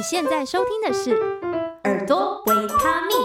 你现在收听的是《耳朵维他命》。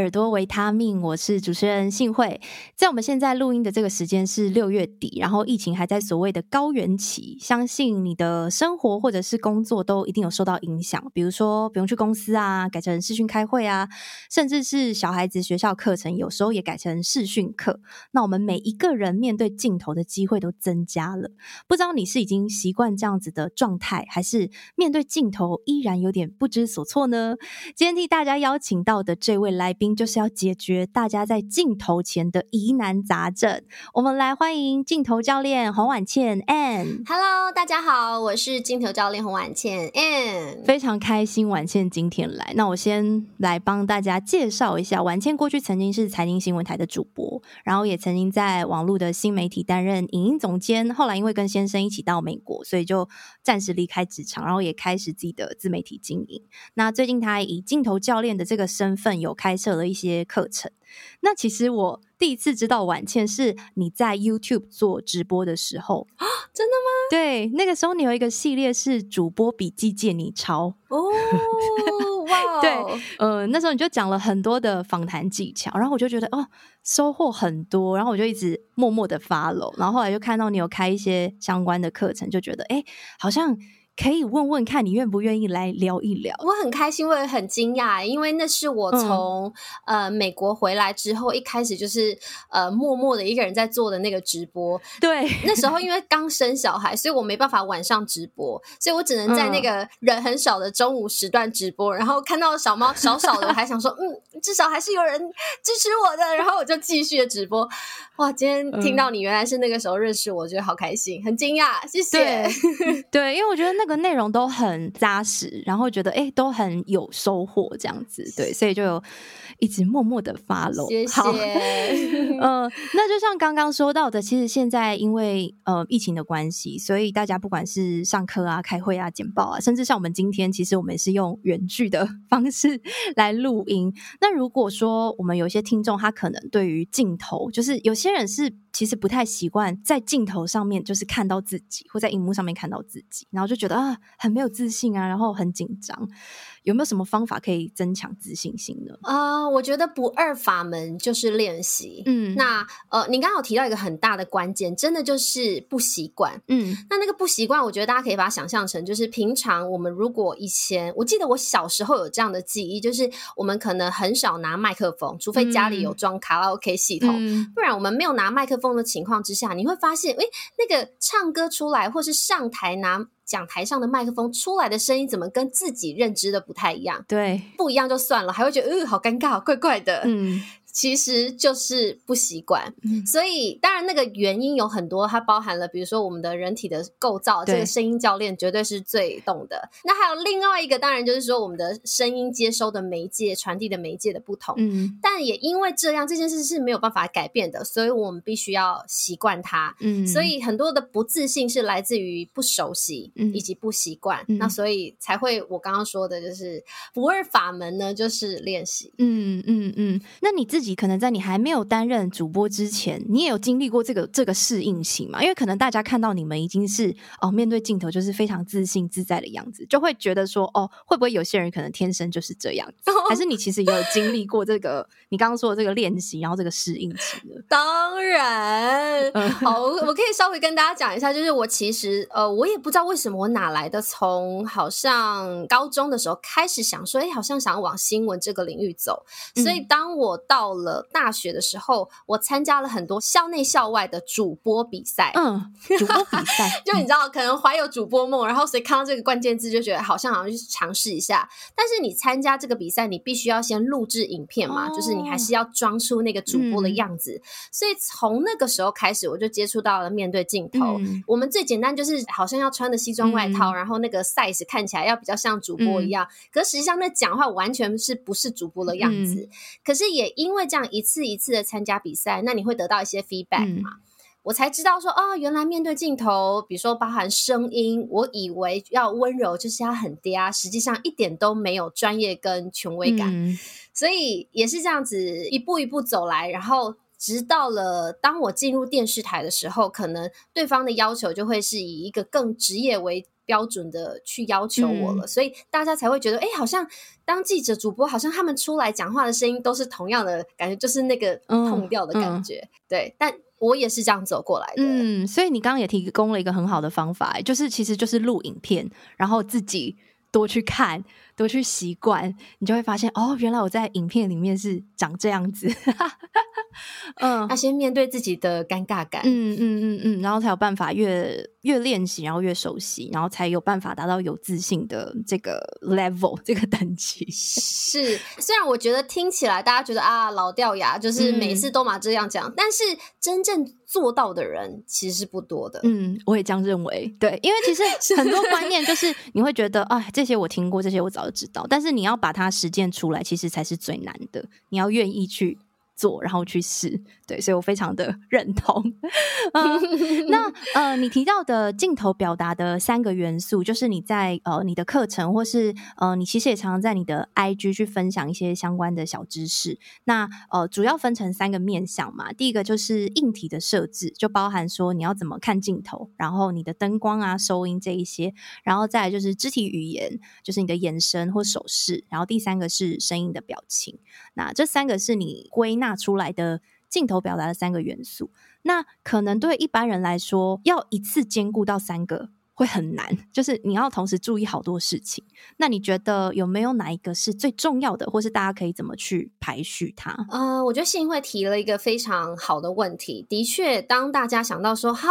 耳朵维他命，我是主持人幸慧。在我们现在录音的这个时间是六月底，然后疫情还在所谓的高原期，相信你的生活或者是工作都一定有受到影响。比如说不用去公司啊，改成视讯开会啊，甚至是小孩子学校课程有时候也改成视讯课。那我们每一个人面对镜头的机会都增加了。不知道你是已经习惯这样子的状态，还是面对镜头依然有点不知所措呢？今天替大家邀请到的这位。来宾就是要解决大家在镜头前的疑难杂症。我们来欢迎镜头教练洪婉倩 Ann。Hello，大家好，我是镜头教练洪婉倩 Ann。非常开心婉倩今天来。那我先来帮大家介绍一下，婉倩过去曾经是财经新闻台的主播，然后也曾经在网络的新媒体担任影音总监。后来因为跟先生一起到美国，所以就暂时离开职场，然后也开始自己的自媒体经营。那最近他以镜头教练的这个身份有开设了一些课程。那其实我第一次知道婉倩是你在 YouTube 做直播的时候啊，真的吗？对，那个时候你有一个系列是主播笔记借你抄哦，哇，对，呃，那时候你就讲了很多的访谈技巧，然后我就觉得哦，收获很多，然后我就一直默默的 follow，然后后来就看到你有开一些相关的课程，就觉得哎，好像。可以问问看你愿不愿意来聊一聊？我很开心，我也很惊讶，因为那是我从、嗯、呃美国回来之后，一开始就是呃默默的一个人在做的那个直播。对，那时候因为刚生小孩，所以我没办法晚上直播，所以我只能在那个人很少的中午时段直播。嗯、然后看到小猫少少的，我还想说，嗯，至少还是有人支持我的，然后我就继续的直播。哇，今天听到你原来是那个时候认识我，我觉得好开心，很惊讶，谢谢。对，对，因为我觉得那个。内容都很扎实，然后觉得哎，都很有收获，这样子对，所以就有一直默默的 follow。谢谢。嗯、呃，那就像刚刚说到的，其实现在因为呃疫情的关系，所以大家不管是上课啊、开会啊、简报啊，甚至像我们今天，其实我们也是用远距的方式来录音。那如果说我们有些听众，他可能对于镜头，就是有些人是。其实不太习惯在镜头上面，就是看到自己，或在荧幕上面看到自己，然后就觉得啊，很没有自信啊，然后很紧张。有没有什么方法可以增强自信心呢？啊、呃，我觉得不二法门就是练习。嗯，那呃，你刚刚有提到一个很大的关键，真的就是不习惯。嗯，那那个不习惯，我觉得大家可以把它想象成，就是平常我们如果以前，我记得我小时候有这样的记忆，就是我们可能很少拿麦克风，除非家里有装卡拉 OK 系统，嗯、不然我们没有拿麦克风的情况之下，你会发现，诶，那个唱歌出来，或是上台拿。讲台上的麦克风出来的声音怎么跟自己认知的不太一样？对，不一样就算了，还会觉得，呃，好尴尬，怪怪的。嗯。其实就是不习惯，嗯、所以当然那个原因有很多，它包含了比如说我们的人体的构造，这个声音教练绝对是最懂的。那还有另外一个，当然就是说我们的声音接收的媒介、传递的媒介的不同。嗯，但也因为这样，这件事是没有办法改变的，所以我们必须要习惯它。嗯，所以很多的不自信是来自于不熟悉以及不习惯。嗯、那所以才会我刚刚说的就是不二法门呢，就是练习。嗯嗯嗯，那你自自己可能在你还没有担任主播之前，你也有经历过这个这个适应性嘛？因为可能大家看到你们已经是哦，面对镜头就是非常自信自在的样子，就会觉得说哦，会不会有些人可能天生就是这样子？还是你其实也有经历过这个你刚刚说的这个练习，然后这个适应期的？当然，好，我可以稍微跟大家讲一下，就是我其实呃，我也不知道为什么我哪来的，从好像高中的时候开始想说，哎，好像想要往新闻这个领域走，所以当我到到了大学的时候，我参加了很多校内校外的主播比赛。嗯，主播比赛，就你知道，可能怀有主播梦，然后所以看到这个关键字就觉得好像好像去尝试一下。但是你参加这个比赛，你必须要先录制影片嘛，哦、就是你还是要装出那个主播的样子。嗯、所以从那个时候开始，我就接触到了面对镜头。嗯、我们最简单就是好像要穿的西装外套，嗯、然后那个 size 看起来要比较像主播一样。嗯、可实际上那讲话完全是不是主播的样子。嗯、可是也因为会这样一次一次的参加比赛，那你会得到一些 feedback 嘛？嗯、我才知道说，哦，原来面对镜头，比如说包含声音，我以为要温柔就是要很嗲，实际上一点都没有专业跟权威感，嗯、所以也是这样子一步一步走来，然后。直到了当我进入电视台的时候，可能对方的要求就会是以一个更职业为标准的去要求我了，嗯、所以大家才会觉得，哎，好像当记者、主播，好像他们出来讲话的声音都是同样的感觉，就是那个痛调的感觉。嗯嗯、对，但我也是这样走过来的。嗯，所以你刚刚也提供了一个很好的方法，就是其实就是录影片，然后自己多去看。多去习惯，你就会发现哦，原来我在影片里面是长这样子。嗯，要先面对自己的尴尬感，嗯嗯嗯嗯，然后才有办法越越练习，然后越熟悉，然后才有办法达到有自信的这个 level 这个等级。是，虽然我觉得听起来大家觉得啊老掉牙，就是每次都嘛这样讲，嗯、但是真正做到的人其实是不多的。嗯，我也这样认为。对，因为其实 很多观念就是你会觉得啊，这些我听过，这些我早就知道，但是你要把它实践出来，其实才是最难的。你要愿意去做，然后去试。对，所以我非常的 认同。呃、那呃，你提到的镜头表达的三个元素，就是你在呃你的课程，或是呃你其实也常常在你的 IG 去分享一些相关的小知识。那呃，主要分成三个面向嘛。第一个就是硬体的设置，就包含说你要怎么看镜头，然后你的灯光啊、收音这一些，然后再就是肢体语言，就是你的眼神或手势，然后第三个是声音的表情。那这三个是你归纳出来的。镜头表达的三个元素，那可能对一般人来说，要一次兼顾到三个。会很难，就是你要同时注意好多事情。那你觉得有没有哪一个是最重要的，或是大家可以怎么去排序它？呃，我觉得信会提了一个非常好的问题。的确，当大家想到说好，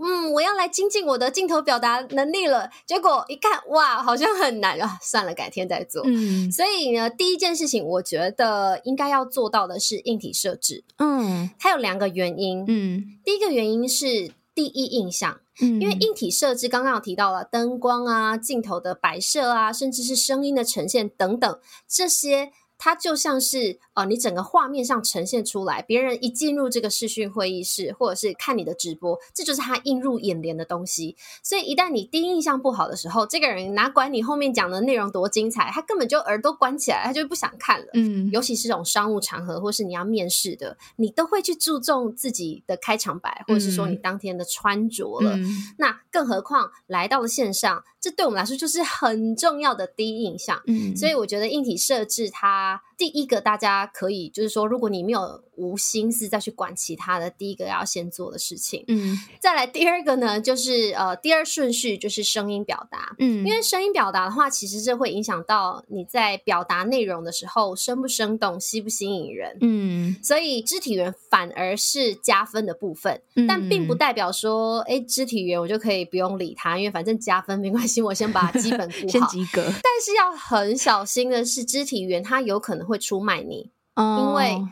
嗯，我要来精进我的镜头表达能力了，结果一看，哇，好像很难啊，算了，改天再做。嗯，所以呢，第一件事情，我觉得应该要做到的是硬体设置。嗯，它有两个原因。嗯，第一个原因是第一印象。因为硬体设置刚刚有提到了灯光啊、镜头的摆设啊，甚至是声音的呈现等等这些。它就像是呃，你整个画面上呈现出来，别人一进入这个视讯会议室，或者是看你的直播，这就是他映入眼帘的东西。所以一旦你第一印象不好的时候，这个人哪管你后面讲的内容多精彩，他根本就耳朵关起来，他就不想看了。嗯，尤其是这种商务场合，或是你要面试的，你都会去注重自己的开场白，或者是说你当天的穿着了。嗯，那更何况来到了线上，这对我们来说就是很重要的第一印象。嗯，所以我觉得硬体设置它。第一个，大家可以就是说，如果你没有无心思再去管其他的，第一个要先做的事情，嗯，再来第二个呢，就是呃，第二顺序就是声音表达，嗯，因为声音表达的话，其实这会影响到你在表达内容的时候生不生动、吸不吸引人，嗯，所以肢体语言反而是加分的部分，嗯，但并不代表说，哎，肢体语言我就可以不用理它，因为反正加分没关系，我先把基本顾好，先及格。但是要很小心的是，肢体语言它有可能会出卖你，哦，因为。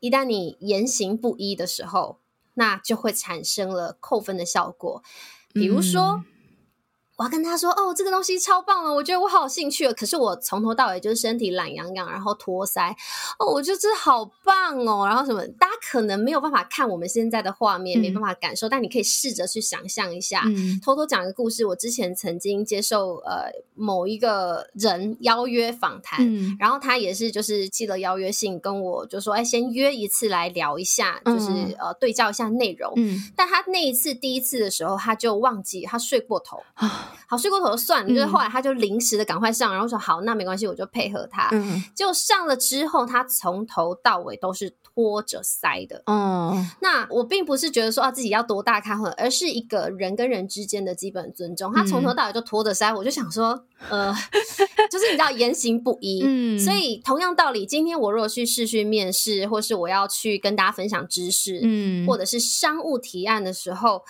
一旦你言行不一的时候，那就会产生了扣分的效果。比如说，嗯我要跟他说哦，这个东西超棒了，我觉得我好有兴趣。可是我从头到尾就是身体懒洋洋，然后托腮哦，我觉得这好棒哦。然后什么，大家可能没有办法看我们现在的画面，嗯、没办法感受，但你可以试着去想象一下。嗯、偷偷讲一个故事，我之前曾经接受呃某一个人邀约访谈，嗯、然后他也是就是寄了邀约信跟我就说，哎，先约一次来聊一下，就是、嗯、呃对照一下内容。嗯、但他那一次第一次的时候，他就忘记他睡过头啊。好，睡过头算了，就是后来他就临时的赶快上，嗯、然后说好，那没关系，我就配合他。嗯，就上了之后，他从头到尾都是拖着腮的。嗯，那我并不是觉得说啊自己要多大咖，而是一个人跟人之间的基本尊重。他从头到尾就拖着腮，我就想说，呃，就是你知道言行不一。嗯，所以同样道理，今天我如果去试训面试，或是我要去跟大家分享知识，嗯，或者是商务提案的时候。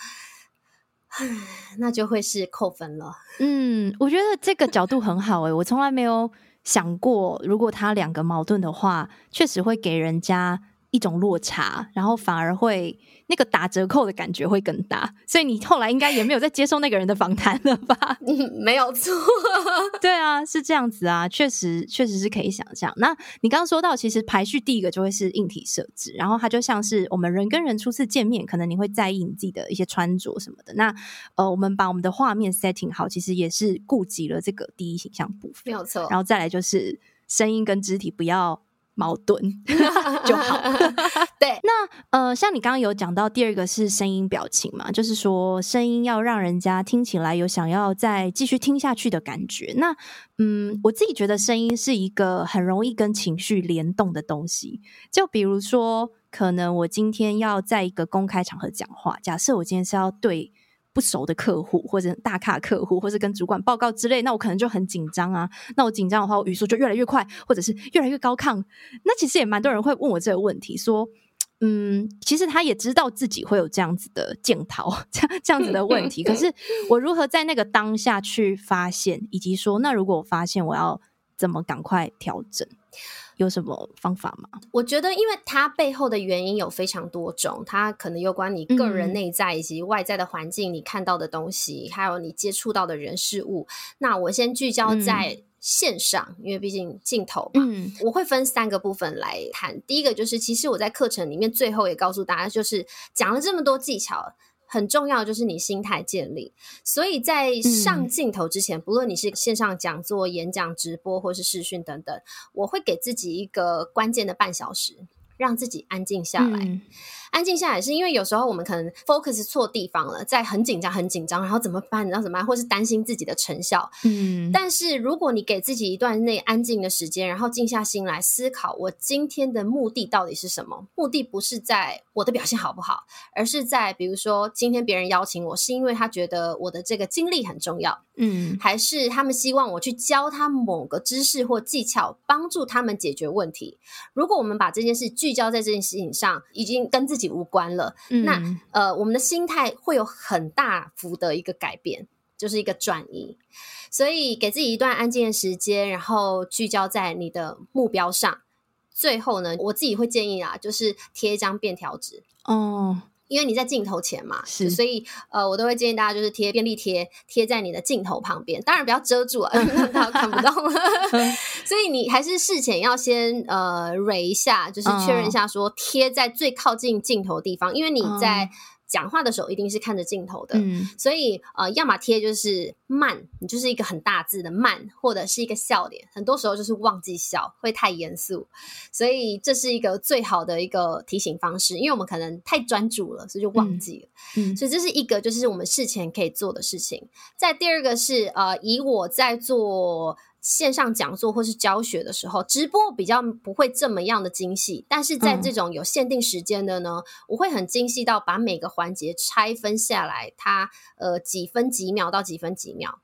那就会是扣分了。嗯，我觉得这个角度很好诶、我从来没有想过，如果他两个矛盾的话，确实会给人家一种落差，然后反而会。那个打折扣的感觉会更大，所以你后来应该也没有再接受那个人的访谈了吧？嗯，没有错。对啊，是这样子啊，确实确实是可以想象。那你刚刚说到，其实排序第一个就会是硬体设置，然后它就像是我们人跟人初次见面，可能你会在意你自己的一些穿着什么的。那呃，我们把我们的画面 setting 好，其实也是顾及了这个第一形象部分，没有错。然后再来就是声音跟肢体不要矛盾 就好。对，那呃像你刚刚有讲到第二个是声音表情嘛，就是说声音要让人家听起来有想要再继续听下去的感觉。那嗯，我自己觉得声音是一个很容易跟情绪联动的东西。就比如说，可能我今天要在一个公开场合讲话，假设我今天是要对不熟的客户或者大咖客户，或是跟主管报告之类，那我可能就很紧张啊。那我紧张的话，我语速就越来越快，或者是越来越高亢。那其实也蛮多人会问我这个问题，说。嗯，其实他也知道自己会有这样子的镜头，这样这样子的问题。可是我如何在那个当下去发现，以及说，那如果我发现，我要怎么赶快调整？有什么方法吗？我觉得，因为它背后的原因有非常多种，它可能有关你个人内在以及外在的环境，你看到的东西，嗯、还有你接触到的人事物。那我先聚焦在。嗯线上，因为毕竟镜头嘛，嗯，我会分三个部分来谈。第一个就是，其实我在课程里面最后也告诉大家，就是讲了这么多技巧，很重要就是你心态建立。所以在上镜头之前，嗯，不论你是线上讲座、演讲、直播或是视讯等等，我会给自己一个关键的半小时，让自己安静下来。嗯安静下来，是因为有时候我们可能 focus 错地方了，在很紧张、很紧张，然后怎么办？然后怎么办？或是担心自己的成效。嗯，但是如果你给自己一段内安静的时间，然后静下心来思考，我今天的目的到底是什么？目的不是在我的表现好不好，而是在比如说今天别人邀请我，是因为他觉得我的这个经历很重要，嗯，还是他们希望我去教他某个知识或技巧，帮助他们解决问题。如果我们把这件事聚焦在这件事情上，已经跟自己无关了，嗯、那呃，我们的心态会有很大幅的一个改变，就是一个转移。所以给自己一段安静的时间，然后聚焦在你的目标上。最后呢，我自己会建议啊，就是贴一张便条纸哦。因为你在镜头前嘛，是，所以呃，我都会建议大家就是贴便利贴，贴在你的镜头旁边，当然不要遮住啊，让大家看不到。所以你还是事前要先呃 read 一下，就是确认一下说贴在最靠近镜头的地方，因为你在。讲话的时候一定是看着镜头的，嗯、所以呃，要么贴就是慢，你就是一个很大字的慢，或者是一个笑脸。很多时候就是忘记笑，会太严肃，所以这是一个最好的一个提醒方式，因为我们可能太专注了，所以就忘记了。嗯，所以这是一个就是我们事前可以做的事情。再第二个是呃，以我在做。线上讲座或是教学的时候，直播比较不会这么样的精细，但是在这种有限定时间的呢，嗯、我会很精细到把每个环节拆分下来，它呃几分几秒到几分几秒。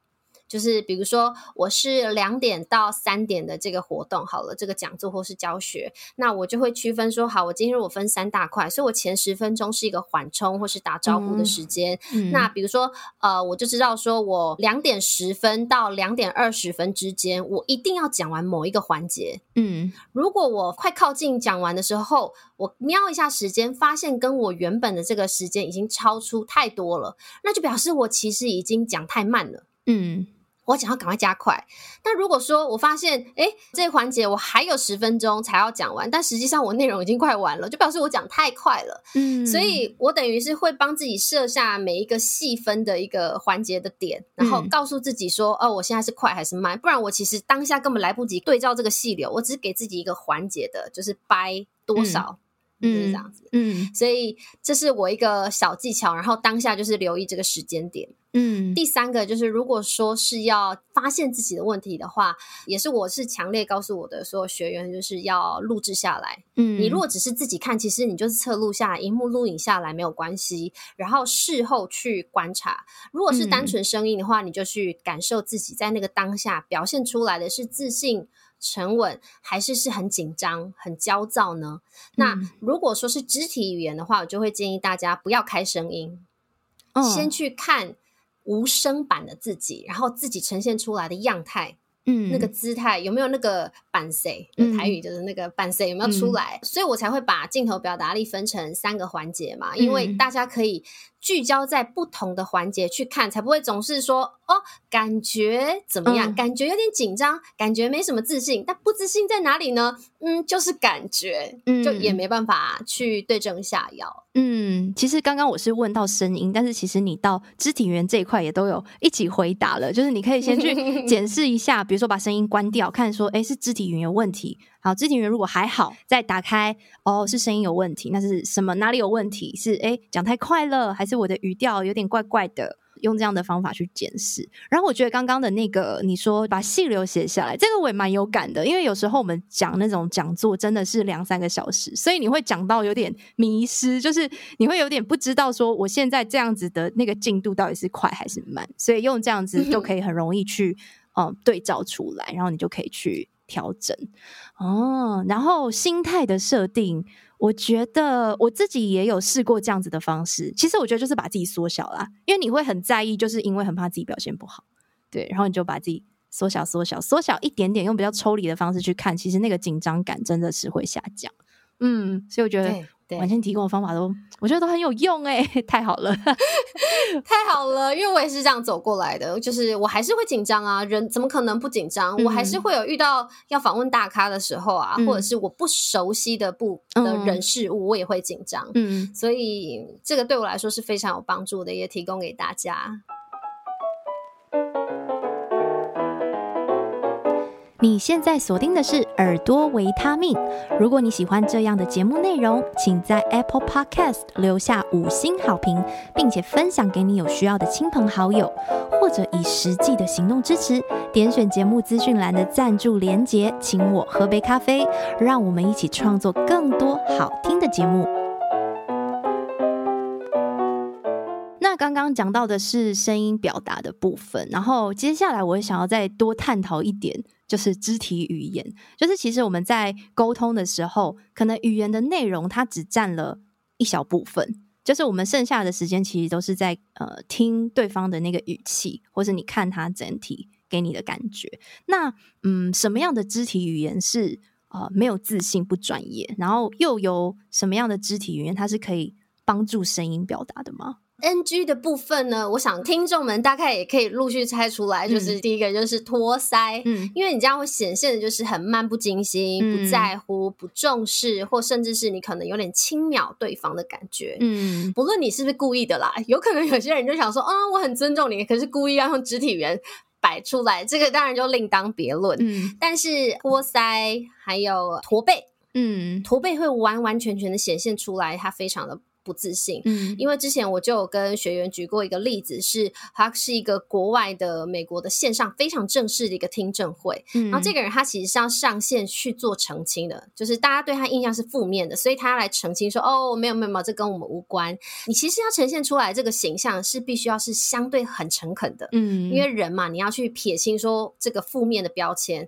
就是比如说，我是两点到三点的这个活动，好了，这个讲座或是教学，那我就会区分说，好，我今天我分三大块，所以我前十分钟是一个缓冲或是打招呼的时间。嗯嗯、那比如说，呃，我就知道说我两点十分到两点二十分之间，我一定要讲完某一个环节。嗯，如果我快靠近讲完的时候，我瞄一下时间，发现跟我原本的这个时间已经超出太多了，那就表示我其实已经讲太慢了。嗯。我想要赶快加快，但如果说我发现，诶，这个环节我还有十分钟才要讲完，但实际上我内容已经快完了，就表示我讲太快了。嗯，所以我等于是会帮自己设下每一个细分的一个环节的点，然后告诉自己说，嗯、哦，我现在是快还是慢？不然我其实当下根本来不及对照这个细流，我只是给自己一个环节的，就是掰多少。嗯就是这样子，嗯，所以这是我一个小技巧，然后当下就是留意这个时间点，嗯。第三个就是，如果说是要发现自己的问题的话，也是我是强烈告诉我的所有学员，就是要录制下来，嗯。你如果只是自己看，其实你就是侧录下来，荧幕录影下来没有关系，然后事后去观察。如果是单纯声音的话，嗯，你就去感受自己在那个当下表现出来的是自信。沉稳还是是很紧张、很焦躁呢？那如果说是肢体语言的话，我就会建议大家不要开声音，哦、先去看无声版的自己，然后自己呈现出来的样态。嗯，那个姿态有没有那个板 C？、嗯？台语就是那个版 C 有没有出来？嗯、所以我才会把镜头表达力分成三个环节嘛，因为大家可以聚焦在不同的环节去看，才不会总是说哦，感觉怎么样？嗯、感觉有点紧张，感觉没什么自信。但不自信在哪里呢？嗯，就是感觉，嗯，就也没办法去对症下药。嗯，其实刚刚我是问到声音，但是其实你到肢体语言这一块也都有一起回答了。就是你可以先去 检视一下，比如说把声音关掉，看说，哎，是肢体语言有问题。好，肢体语言如果还好，再打开，哦，是声音有问题，那是什么？哪里有问题？是诶，讲太快了，还是我的语调有点怪怪的？用这样的方法去检视，然后我觉得刚刚的那个你说把细流写下来，这个我也蛮有感的，因为有时候我们讲那种讲座真的是两三个小时，所以你会讲到有点迷失，就是你会有点不知道说我现在这样子的那个进度到底是快还是慢，所以用这样子就 可以很容易去嗯对照出来，然后你就可以去调整哦，然后心态的设定。我觉得我自己也有试过这样子的方式。其实我觉得就是把自己缩小啦，因为你会很在意，就是因为很怕自己表现不好，对，然后你就把自己缩小、缩小、缩小一点点，用比较抽离的方式去看，其实那个紧张感真的是会下降。嗯，所以我觉得。完全提供的方法都，我觉得都很有用哎，太好了，太好了，因为我也是这样走过来的，就是我还是会紧张啊，人怎么可能不紧张？嗯、我还是会有遇到要访问大咖的时候啊，嗯、或者是我不熟悉的不的人事物，我也会紧张。嗯，所以这个对我来说是非常有帮助的，也提供给大家。你现在锁定的是耳朵维他命。如果你喜欢这样的节目内容，请在 Apple Podcast 留下五星好评，并且分享给你有需要的亲朋好友，或者以实际的行动支持。点选节目资讯栏的赞助连结，请我喝杯咖啡，让我们一起创作更多好听的节目。那刚刚讲到的是声音表达的部分，然后接下来我想要再多探讨一点。就是肢体语言，就是其实我们在沟通的时候，可能语言的内容它只占了一小部分，就是我们剩下的时间其实都是在呃听对方的那个语气，或是你看他整体给你的感觉。那嗯，什么样的肢体语言是呃没有自信、不专业，然后又有什么样的肢体语言它是可以帮助声音表达的吗？NG 的部分呢，我想听众们大概也可以陆续猜出来，就是第一个就是托腮，嗯，因为你这样会显现的就是很漫不经心、嗯、不在乎、不重视，或甚至是你可能有点轻蔑对方的感觉，嗯，不论你是不是故意的啦，有可能有些人就想说，啊、哦，我很尊重你，可是故意要用肢体语言摆出来，这个当然就另当别论，嗯，但是托腮还有驼背，嗯，驼背会完完全全的显现出来，它非常的。不自信，嗯，因为之前我就有跟学员举过一个例子，是他是一个国外的美国的线上非常正式的一个听证会，嗯，然后这个人他其实是要上线去做澄清的，就是大家对他印象是负面的，所以他要来澄清说，哦，没有没有没有，这跟我们无关。你其实要呈现出来这个形象是必须要是相对很诚恳的，嗯，因为人嘛，你要去撇清说这个负面的标签。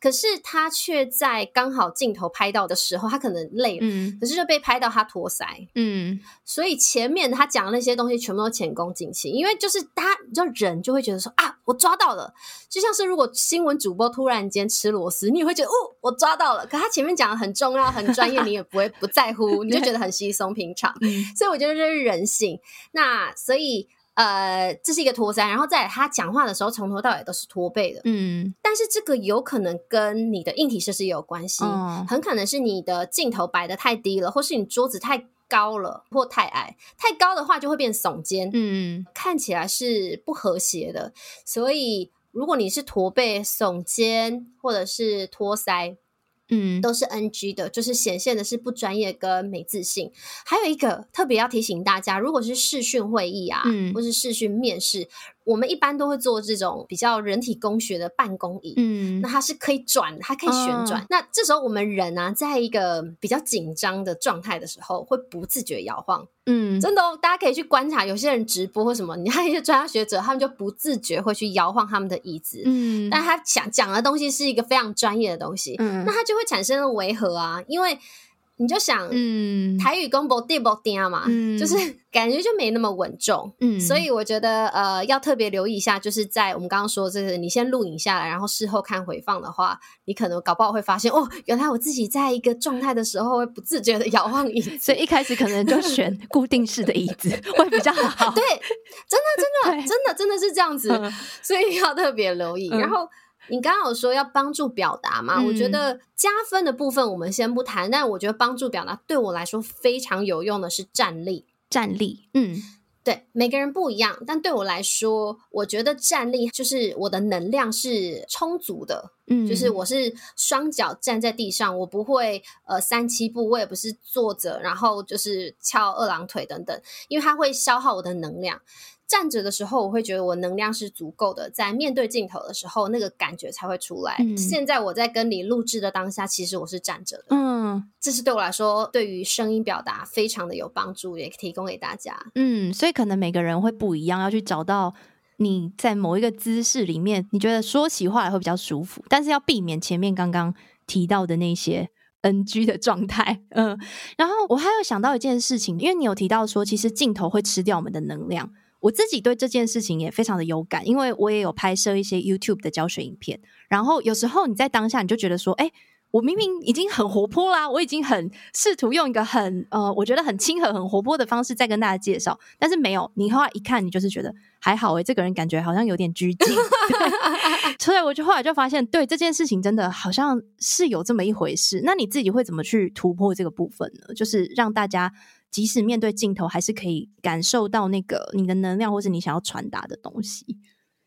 可是他却在刚好镜头拍到的时候，他可能累了，嗯，可是就被拍到他托腮，嗯，所以前面他讲的那些东西全部都前功尽弃，因为就是他，你知道人就会觉得说啊，我抓到了，就像是如果新闻主播突然间吃螺丝，你也会觉得哦，我抓到了，可他前面讲的很重要、很专业，你也不会不在乎，你就觉得很稀松平常，所以我觉得这是人性。那所以。呃，这是一个托腮，然后再来他讲话的时候，从头到尾都是驼背的。嗯，但是这个有可能跟你的硬体设施也有关系，嗯，很可能是你的镜头摆的太低了，或是你桌子太高了，或太矮。太高的话就会变耸肩，嗯，看起来是不和谐的。所以如果你是驼背、耸肩，或者是托腮。嗯，都是 NG 的，就是显现的是不专业跟没自信。还有一个特别要提醒大家，如果是视讯会议啊，嗯，或是视讯面试。我们一般都会做这种比较人体工学的办公椅，嗯，那它是可以转，它可以旋转。哦、那这时候我们人啊，在一个比较紧张的状态的时候，会不自觉摇晃，嗯，真的哦，大家可以去观察，有些人直播或什么，你看一些专家学者，他们就不自觉会去摇晃他们的椅子，嗯，但他想讲的东西是一个非常专业的东西，嗯，那他就会产生了违和啊，因为。你就想，嗯，台语公布地不定嘛，嗯，就是感觉就没那么稳重，嗯，所以我觉得呃要特别留意一下，就是在我们刚刚说这个，你先录影下来，然后事后看回放的话，你可能搞不好会发现哦，原来我自己在一个状态的时候会不自觉的摇晃椅子，所以一开始可能就选 固定式的椅子会比较好，对，真的真的真的真的是这样子，嗯、所以要特别留意，嗯、然后。你刚刚有说要帮助表达嘛？嗯、我觉得加分的部分我们先不谈，但我觉得帮助表达对我来说非常有用的是站立。站立，嗯，对，每个人不一样，但对我来说，我觉得站立就是我的能量是充足的，嗯，就是我是双脚站在地上，我不会呃三七步，我也不是坐着，然后就是翘二郎腿等等，因为它会消耗我的能量。站着的时候，我会觉得我能量是足够的，在面对镜头的时候，那个感觉才会出来。嗯、现在我在跟你录制的当下，其实我是站着的。嗯，这是对我来说，对于声音表达非常的有帮助，也提供给大家。嗯，所以可能每个人会不一样，要去找到你在某一个姿势里面，你觉得说起话来会比较舒服，但是要避免前面刚刚提到的那些 NG 的状态。嗯，然后我还有想到一件事情，因为你有提到说，其实镜头会吃掉我们的能量。我自己对这件事情也非常的有感，因为我也有拍摄一些 YouTube 的教学影片。然后有时候你在当下你就觉得说，哎，我明明已经很活泼啦，我已经很试图用一个很呃，我觉得很亲和、很活泼的方式在跟大家介绍，但是没有，你后来一看，你就是觉得还好诶，这个人感觉好像有点拘谨。所以我就后来就发现，对这件事情真的好像是有这么一回事。那你自己会怎么去突破这个部分呢？就是让大家。即使面对镜头，还是可以感受到那个你的能量，或是你想要传达的东西，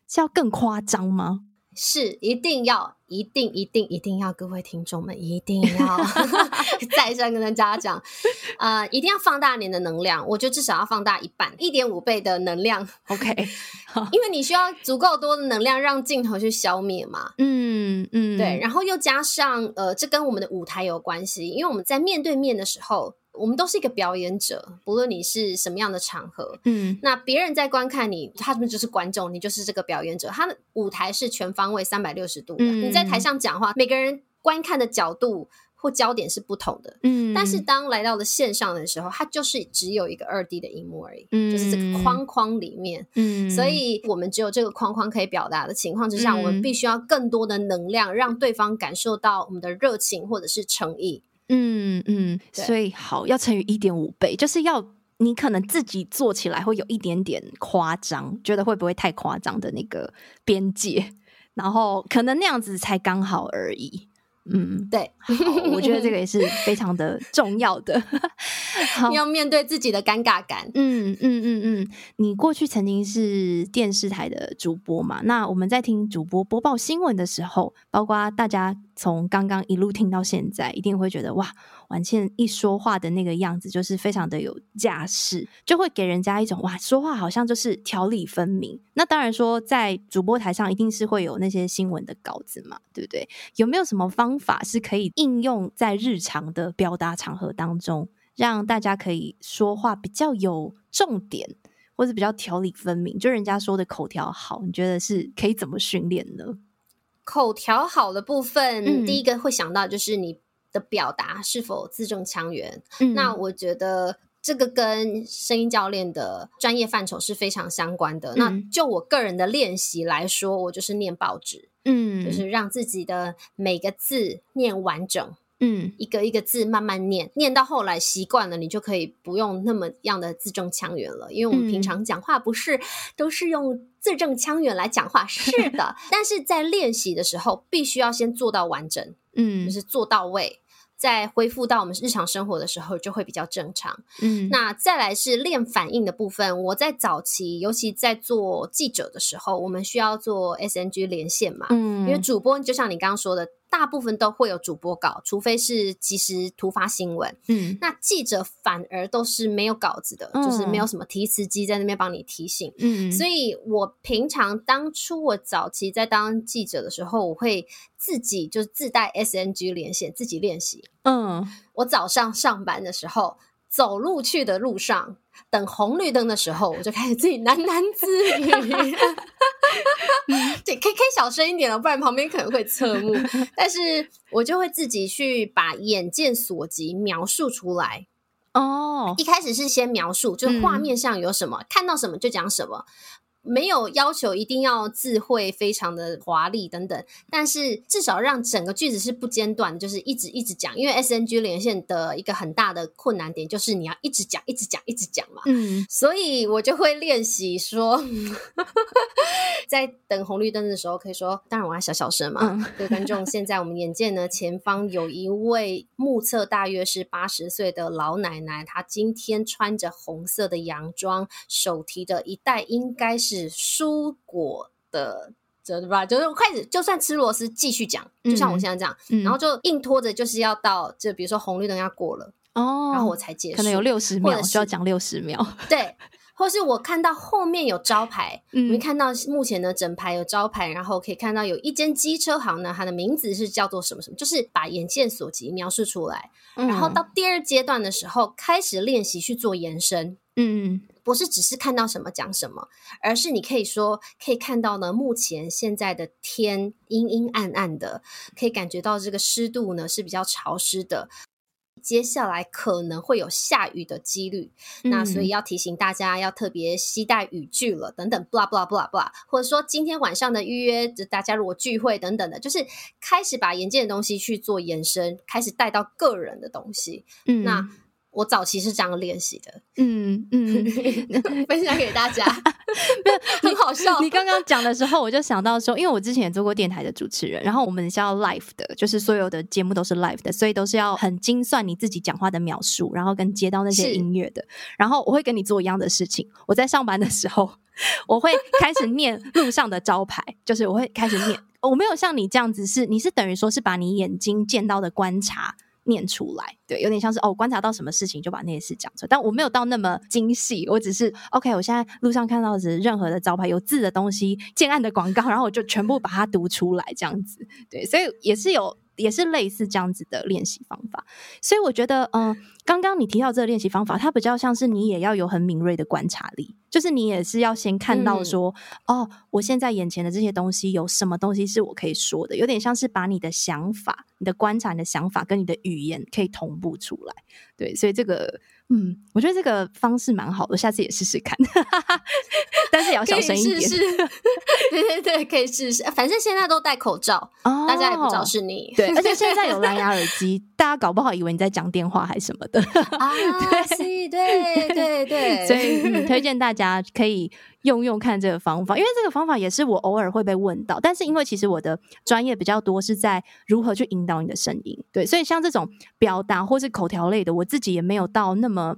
是要更夸张吗？是，一定要，一定，一定，一定要，各位听众们，一定要 再三跟大家讲，呃，一定要放大你的能量，我觉得至少要放大一半，一点五倍的能量，OK，因为你需要足够多的能量让镜头去消灭嘛，嗯嗯，对，然后又加上，呃，这跟我们的舞台有关系，因为我们在面对面的时候。我们都是一个表演者，不论你是什么样的场合，嗯，那别人在观看你，他们就是观众，你就是这个表演者。他的舞台是全方位三百六十度的，嗯，你在台上讲话，每个人观看的角度或焦点是不同的，嗯。但是当来到了线上的时候，它就是只有一个二 D 的荧幕而已，嗯，就是这个框框里面，嗯。所以我们只有这个框框可以表达的情况之下，嗯，我们必须要更多的能量，让对方感受到我们的热情或者是诚意。嗯嗯，所以好要乘以一点五倍，就是要你可能自己做起来会有一点点夸张，觉得会不会太夸张的那个边界，然后可能那样子才刚好而已。嗯，对，好，我觉得这个也是 非常的重要的，要面对自己的尴尬感。嗯嗯嗯嗯，你过去曾经是电视台的主播嘛？那我们在听主播播报新闻的时候，包括大家从刚刚一路听到现在，一定会觉得哇。婉倩一说话的那个样子，就是非常的有架势，就会给人家一种哇，说话好像就是条理分明。那当然说，在主播台上一定是会有那些新闻的稿子嘛，对不对？有没有什么方法是可以应用在日常的表达场合当中，让大家可以说话比较有重点，或者比较条理分明？就人家说的口条好，你觉得是可以怎么训练呢？口条好的部分，嗯，第一个会想到就是你。的表达是否字正腔圆？嗯，那我觉得这个跟声音教练的专业范畴是非常相关的。嗯，那就我个人的练习来说，我就是念报纸，嗯，就是让自己的每个字念完整。嗯，一个一个字慢慢念，念到后来习惯了，你就可以不用那么样的字正腔圆了。因为我们平常讲话不是都是用字正腔圆来讲话，是的。但是在练习的时候，必须要先做到完整，嗯，就是做到位。在恢复到我们日常生活的时候，就会比较正常。嗯，那再来是练反应的部分。我在早期，尤其在做记者的时候，我们需要做 SNG 连线嘛。嗯，因为主播就像你刚刚说的。大部分都会有主播稿，除非是即时突发新闻。嗯，那记者反而都是没有稿子的，嗯、就是没有什么提词机在那边帮你提醒。嗯，所以我平常当初我早期在当记者的时候，我会自己就自带 SNG 连线，自己练习。嗯，我早上上班的时候，走路去的路上，等红绿灯的时候，我就开始自己 喃喃自语。对，可以可以小声一点了，不然旁边可能会侧目。但是我就会自己去把眼见所及描述出来。哦，一开始是先描述，就是画面上有什么，嗯、看到什么就讲什么。没有要求一定要字汇非常的华丽等等，但是至少让整个句子是不间断，就是一直一直讲。因为 SNG 连线的一个很大的困难点就是你要一直讲，一直讲，一直讲嘛。嗯，所以我就会练习说，在等红绿灯的时候可以说，当然我要小小声嘛。各位、嗯、观众，现在我们眼见呢，前方有一位目测大约是八十岁的老奶奶，她今天穿着红色的洋装，手提的一袋应该是。是蔬果的，对吧？就是开始，就算吃螺丝，继续讲，就像我现在这样，嗯、然后就硬拖着，就是要到，就比如说红绿灯要过了哦，然后我才结束，可能有六十秒，需要讲六十秒，对，或是我看到后面有招牌，嗯，我看到目前的整排有招牌，然后可以看到有一间机车行呢，它的名字是叫做什么什么，就是把眼见所及描述出来，嗯、然后到第二阶段的时候，开始练习去做延伸，嗯。不是只是看到什么讲什么，而是你可以说可以看到呢，目前现在的天阴阴暗暗的，可以感觉到这个湿度呢是比较潮湿的，接下来可能会有下雨的几率，嗯、那所以要提醒大家要特别携带雨具了，等等，blah blah blah blah，或者说今天晚上的预约，就大家如果聚会等等的，就是开始把眼见的东西去做延伸，开始带到个人的东西，嗯，那。我早期是这样练习的，嗯嗯，分享给大家，很好笑。你刚刚讲的时候，我就想到说，因为我之前也做过电台的主持人，然后我们是要 live 的，就是所有的节目都是 live 的，所以都是要很精算你自己讲话的描述，然后跟接到那些音乐的。然后我会跟你做一样的事情，我在上班的时候，我会开始念路上的招牌，就是我会开始念，我没有像你这样子是，是你是等于说是把你眼睛见到的观察。念出来，对，有点像是哦，观察到什么事情就把那些事讲出来，但我没有到那么精细，我只是 OK。我现在路上看到的任何的招牌有字的东西、建案的广告，然后我就全部把它读出来，这样子，对，所以也是有。也是类似这样子的练习方法，所以我觉得，嗯、刚刚你提到这个练习方法，它比较像是你也要有很敏锐的观察力，就是你也是要先看到说，嗯、哦，我现在眼前的这些东西有什么东西是我可以说的，有点像是把你的想法、你的观察、你的想法跟你的语言可以同步出来，对，所以这个。嗯，我觉得这个方式蛮好的，下次也试试看。但是也要小声一点。试试 对对对，可以试试。反正现在都戴口罩，哦、大家也不知道是你。对，而且现在有蓝牙耳 机，大家搞不好以为你在讲电话还是什么的。啊，对对对对。所以、嗯、推荐大家可以。用用看这个方法，因为这个方法也是我偶尔会被问到，但是因为其实我的专业比较多是在如何去引导你的声音，对，所以像这种表达或是口条类的，我自己也没有到那么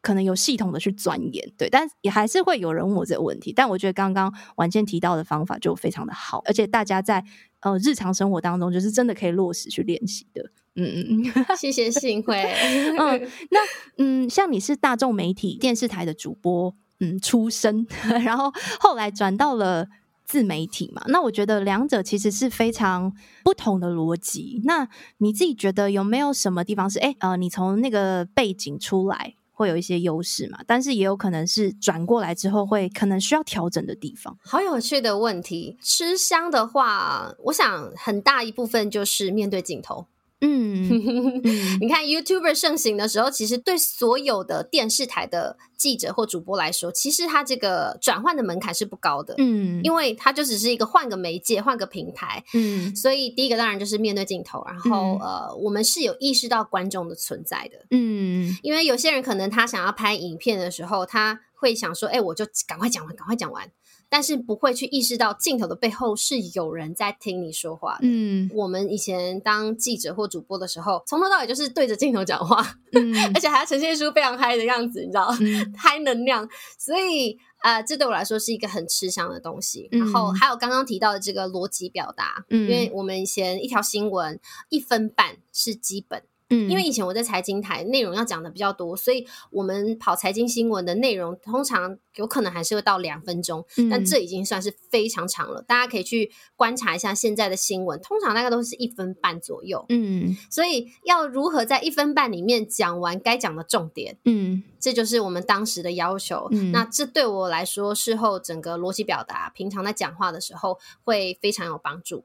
可能有系统的去钻研，对，但也还是会有人问我这个问题。但我觉得刚刚婉倩提到的方法就非常的好，而且大家在呃日常生活当中就是真的可以落实去练习的。嗯嗯嗯，谢谢幸会。嗯，那嗯，像你是大众媒体电视台的主播。嗯，出身，然后后来转到了自媒体嘛。那我觉得两者其实是非常不同的逻辑。那你自己觉得有没有什么地方是，哎，呃，你从那个背景出来会有一些优势嘛？但是也有可能是转过来之后会可能需要调整的地方。好有趣的问题。吃香的话，我想很大一部分就是面对镜头。嗯，你看 YouTuber 盛行的时候，其实对所有的电视台的记者或主播来说，其实他这个转换的门槛是不高的。嗯，因为他就只是一个换个媒介、换个平台。嗯，所以第一个当然就是面对镜头，然后、嗯、呃，我们是有意识到观众的存在的。嗯，因为有些人可能他想要拍影片的时候，他会想说：“哎，我就赶快讲完，赶快讲完。”但是不会去意识到镜头的背后是有人在听你说话的。嗯，我们以前当记者或主播的时候，从头到尾就是对着镜头讲话，嗯，而且还要呈现出非常嗨的样子，你知道，嗯、嗨能量。所以啊、呃，这对我来说是一个很吃香的东西。嗯、然后还有刚刚提到的这个逻辑表达，嗯，因为我们以前一条新闻一分半是基本。嗯，因为以前我在财经台，内容要讲的比较多，所以我们跑财经新闻的内容通常有可能还是会到两分钟，嗯，但这已经算是非常长了。大家可以去观察一下现在的新闻，通常大概都是一分半左右。嗯，所以要如何在一分半里面讲完该讲的重点？嗯，这就是我们当时的要求。嗯，那这对我来说，事后整个逻辑表达，平常在讲话的时候会非常有帮助。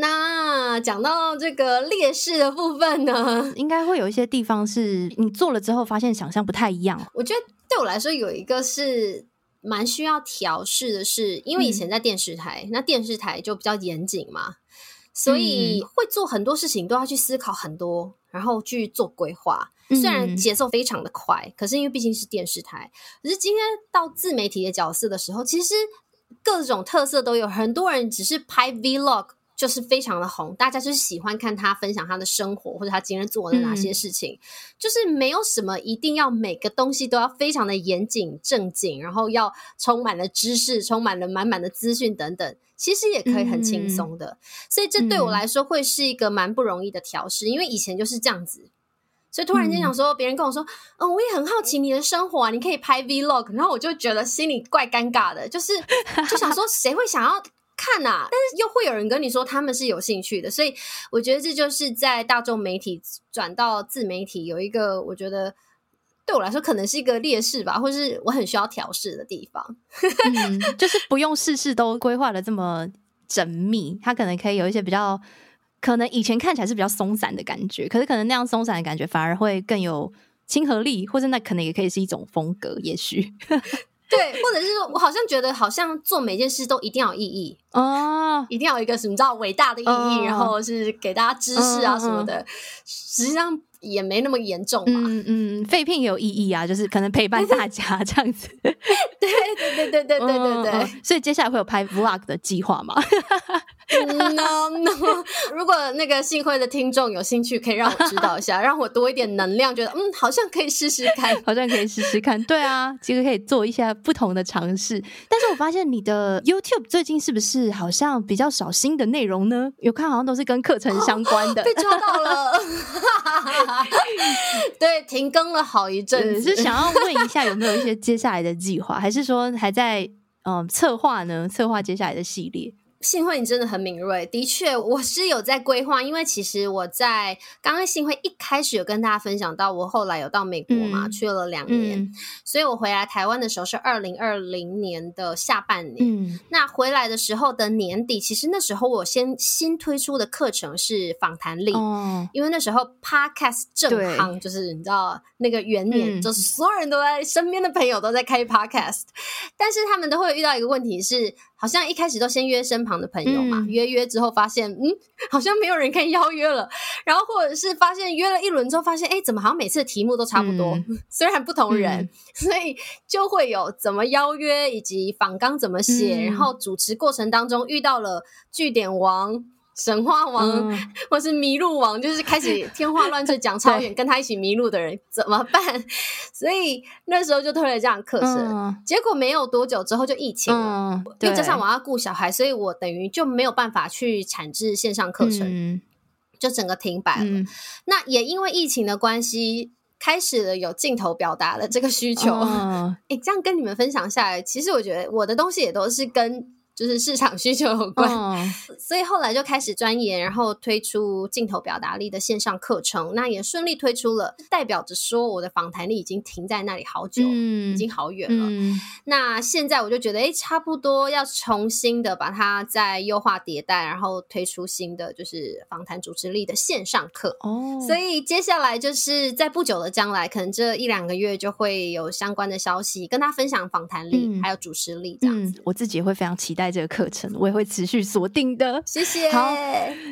那讲到这个劣势的部分呢，应该会有一些地方是你做了之后发现想象不太一样。我觉得对我来说有一个是蛮需要调试的是，因为以前在电视台，嗯、那电视台就比较严谨嘛，所以会做很多事情都要去思考很多，然后去做规划。虽然节奏非常的快，可是因为毕竟是电视台，可是今天到自媒体的角色的时候，其实各种特色都有，很多人只是拍 Vlog。就是非常的红，大家就是喜欢看他分享他的生活，或者他今天做了哪些事情。嗯，就是没有什么一定要每个东西都要非常的严谨正经，然后要充满了知识，充满了满满的资讯等等。其实也可以很轻松的，嗯，所以这对我来说会是一个蛮不容易的调试，因为以前就是这样子，所以突然间想说，别人跟我说，嗯，我也很好奇你的生活啊，你可以拍 Vlog，然后我就觉得心里怪尴尬的，就是就想说，谁会想要？看、啊，但是又会有人跟你说他们是有兴趣的，所以我觉得这就是在大众媒体转到自媒体有一个我觉得对我来说可能是一个劣势吧，或是我很需要调试的地方。嗯，就是不用事事都规划的这么缜密，它可能可以有一些比较可能以前看起来是比较松散的感觉，可是可能那样松散的感觉反而会更有亲和力，或者那可能也可以是一种风格，也许。对，或者是说，我好像觉得，好像做每件事都一定要有意义。哦，一定要有一个什么叫伟大的意义，哦，然后是给大家知识啊什么的。哦、实际上也没那么严重嘛。嗯嗯，废片也有意义啊，就是可能陪伴大家这样子。对对对对对对对对，对、嗯。所以接下来会有拍 Vlog 的计划吗？No No，如果那个幸会的听众有兴趣，可以让我知道一下，让我多一点能量，觉得嗯，好像可以试试看，好像可以试试看。对啊，其实可以做一下不同的尝试。但是我发现你的 YouTube 最近是不是好像比较少新的内容呢？有看好像都是跟课程相关的，哦、被抓到了。对，停更了好一阵子，是想要问一下有没有一些接下来的计划，还是说还在嗯策划呢？策划接下来的系列？幸会，你真的很敏锐。的确，我是有在规划，因为其实我在刚刚幸会一开始有跟大家分享到，我后来有到美国嘛，嗯、去了两年、嗯，所以我回来台湾的时候是二零二零年的下半年、嗯。那回来的时候的年底，其实那时候我先新推出的课程是访谈力、哦，因为那时候 Podcast 正夯，就是你知道那个元年、嗯，就是所有人都在身边的朋友都在开 Podcast，但是他们都会遇到一个问题是。好像一开始都先约身旁的朋友嘛，嗯、约约之后发现，嗯，好像没有人可以邀约了。然后或者是发现约了一轮之后，发现，哎，怎么好像每次的题目都差不多，嗯、虽然不同人、嗯，所以就会有怎么邀约以及访纲怎么写、嗯，然后主持过程当中遇到了据点王。神话王、嗯、或是迷路王，就是开始天花乱坠讲超远，跟他一起迷路的人怎么办？所以那时候就推了这样课程、嗯，结果没有多久之后就疫情了，嗯、因为加上我要顾小孩，所以我等于就没有办法去产制线上课程、嗯，就整个停摆了、嗯。那也因为疫情的关系，开始了有镜头表达的这个需求。哎、这样跟你们分享下来，其实我觉得我的东西也都是跟。就是市场需求有关，oh. 所以后来就开始钻研，然后推出镜头表达力的线上课程，那也顺利推出了，代表着说我的访谈力已经停在那里好久，嗯、已经好远了、嗯。那现在我就觉得，哎，差不多要重新的把它再优化迭代，然后推出新的就是访谈主持力的线上课。哦、oh.，所以接下来就是在不久的将来，可能这一两个月就会有相关的消息跟他分享访谈力、嗯、还有主持力这样子。嗯、我自己也会非常期待。这个课程我也会持续锁定的，谢谢。好，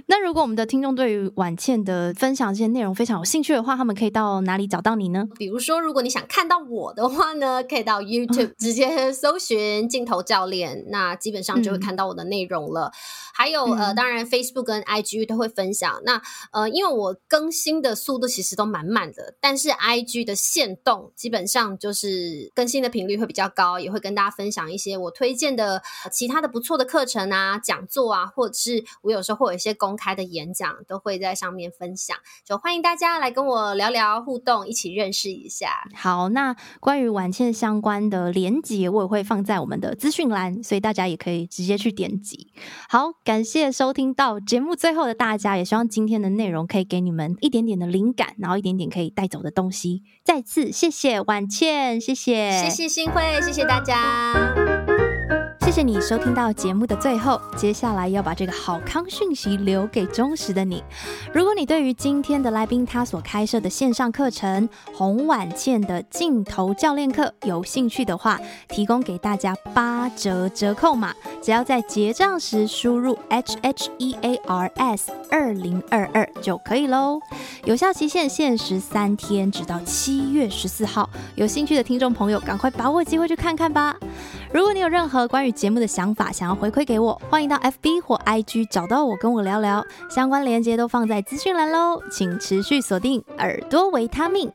那如果我们的听众对于婉倩的分享这些内容非常有兴趣的话，他们可以到哪里找到你呢？比如说，如果你想看到我的话呢，可以到 YouTube 直接搜寻镜头教练，那基本上就会看到我的内容了。嗯、还有呃，当然 Facebook 跟 IG 都会分享。那呃，因为我更新的速度其实都蛮慢的，但是 IG 的限动基本上就是更新的频率会比较高，也会跟大家分享一些我推荐的其他的。的不错的课程啊、讲座啊，或者是我有时候会有一些公开的演讲，都会在上面分享。就欢迎大家来跟我聊聊互动，一起认识一下。好，那关于婉倩相关的连结，我也会放在我们的资讯栏，所以大家也可以直接去点击。好，感谢收听到节目最后的大家，也希望今天的内容可以给你们一点点的灵感，然后一点点可以带走的东西。再次谢谢婉倩，谢谢，谢谢新会，谢谢大家。谢谢你收听到节目的最后，接下来要把这个好康讯息留给忠实的你。如果你对于今天的来宾他所开设的线上课程洪婉倩的镜头教练课有兴趣的话，提供给大家八折折扣码，只要在结账时输入 H H E A R S 二零二二就可以喽。有效期限限时三天，直到七月十四号。有兴趣的听众朋友，赶快把握机会去看看吧。如果你有任何关于节目的想法，想要回馈给我，欢迎到 FB 或 IG 找到我，跟我聊聊。相关链接都放在资讯栏喽，请持续锁定耳朵维他命。